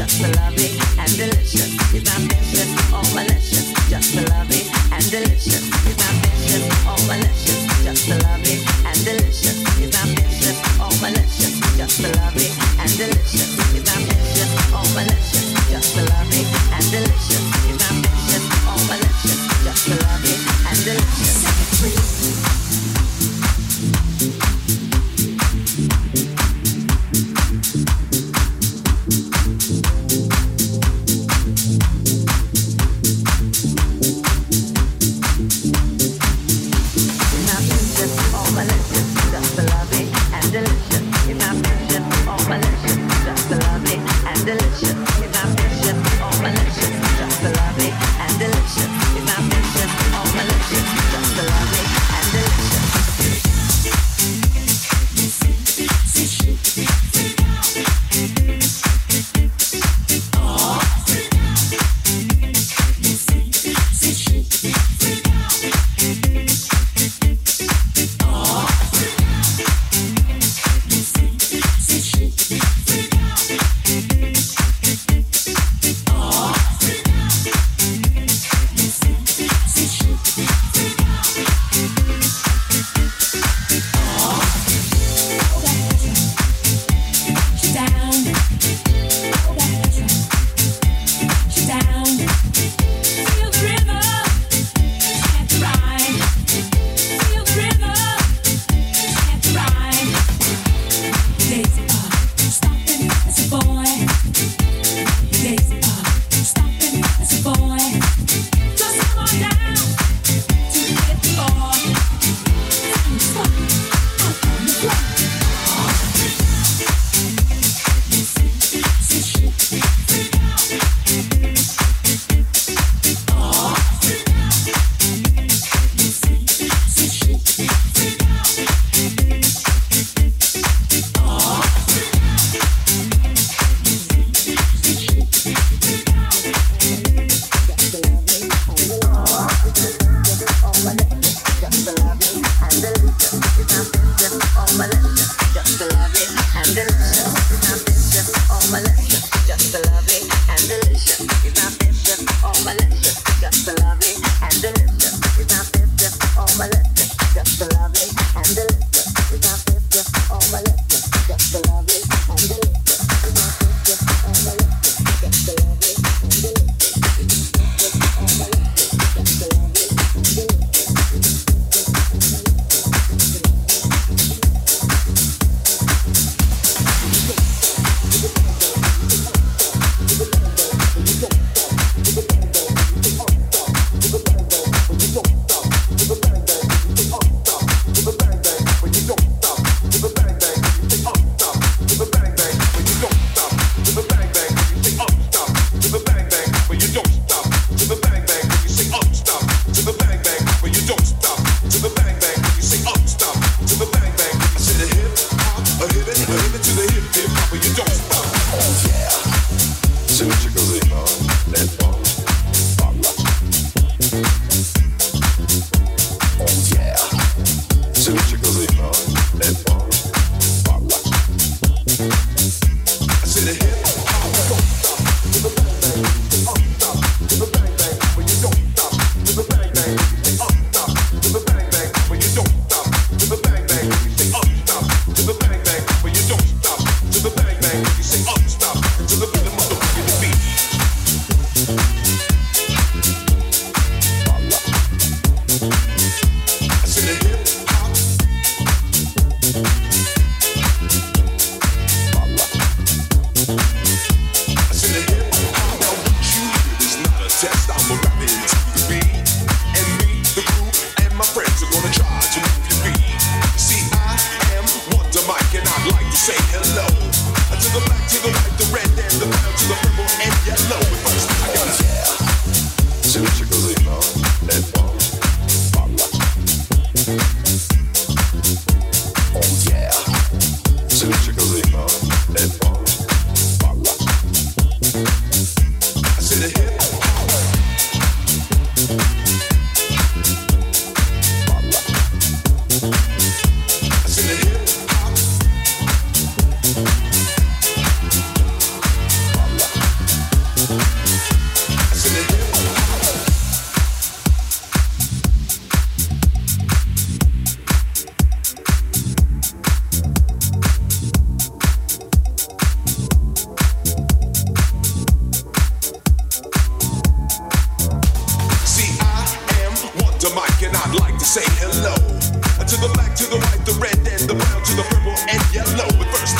just so lovely with first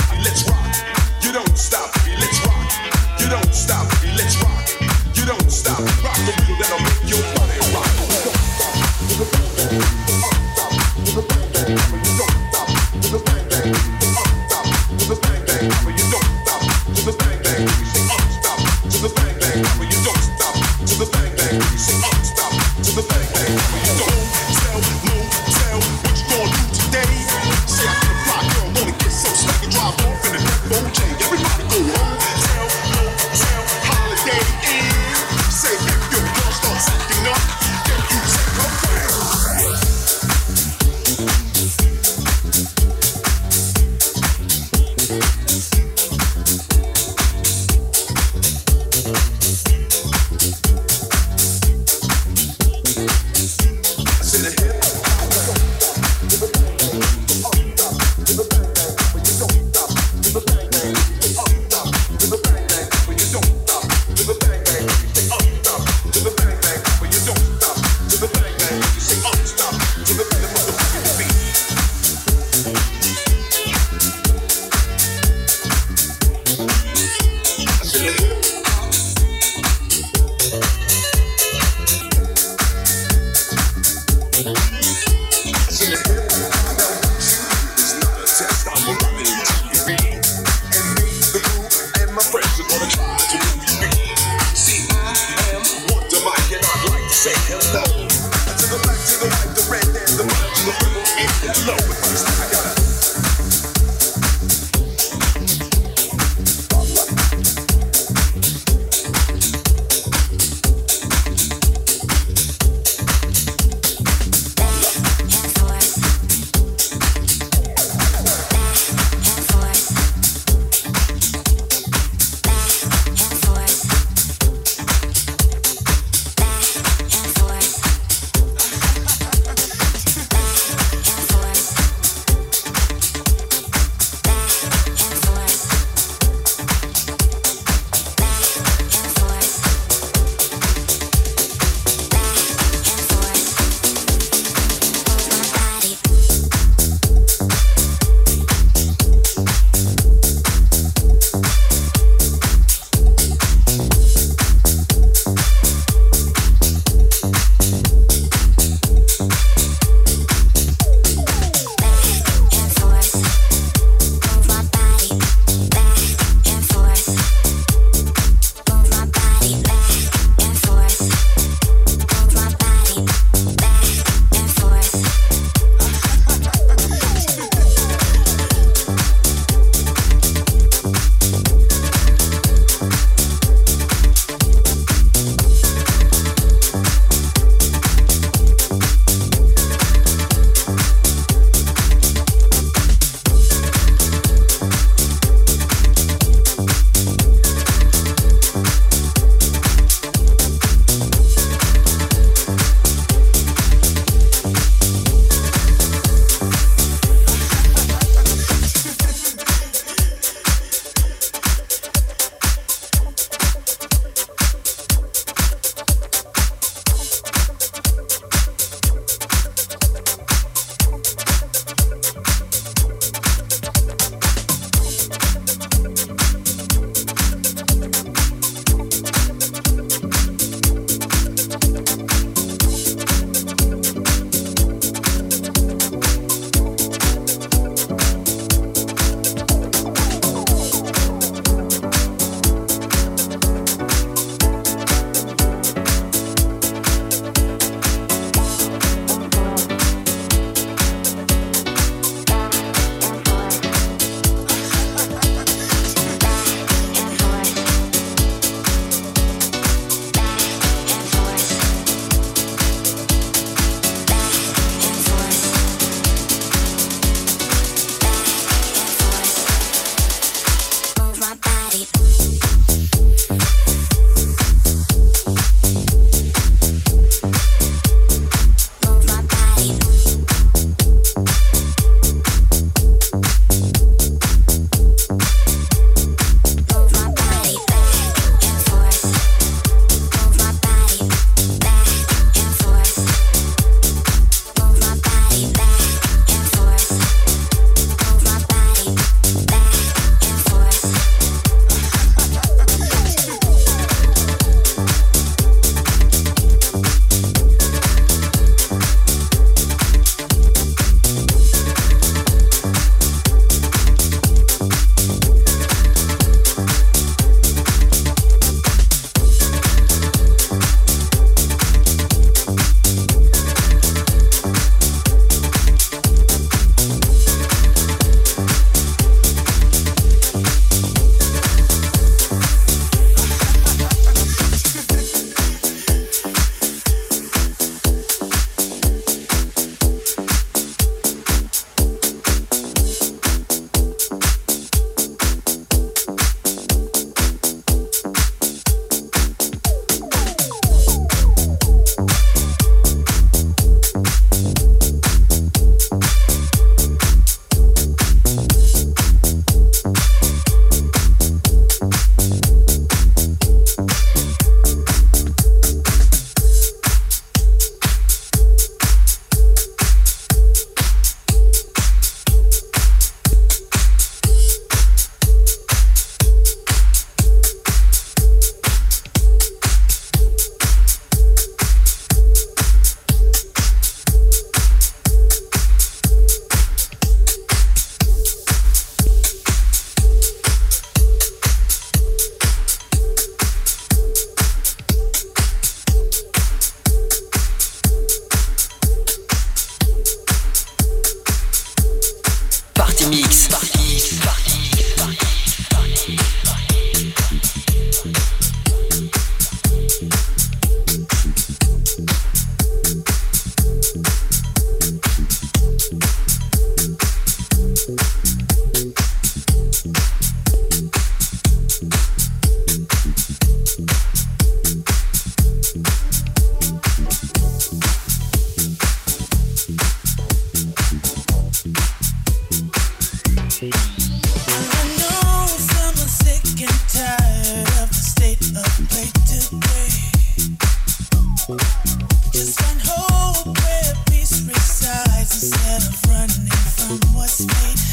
me.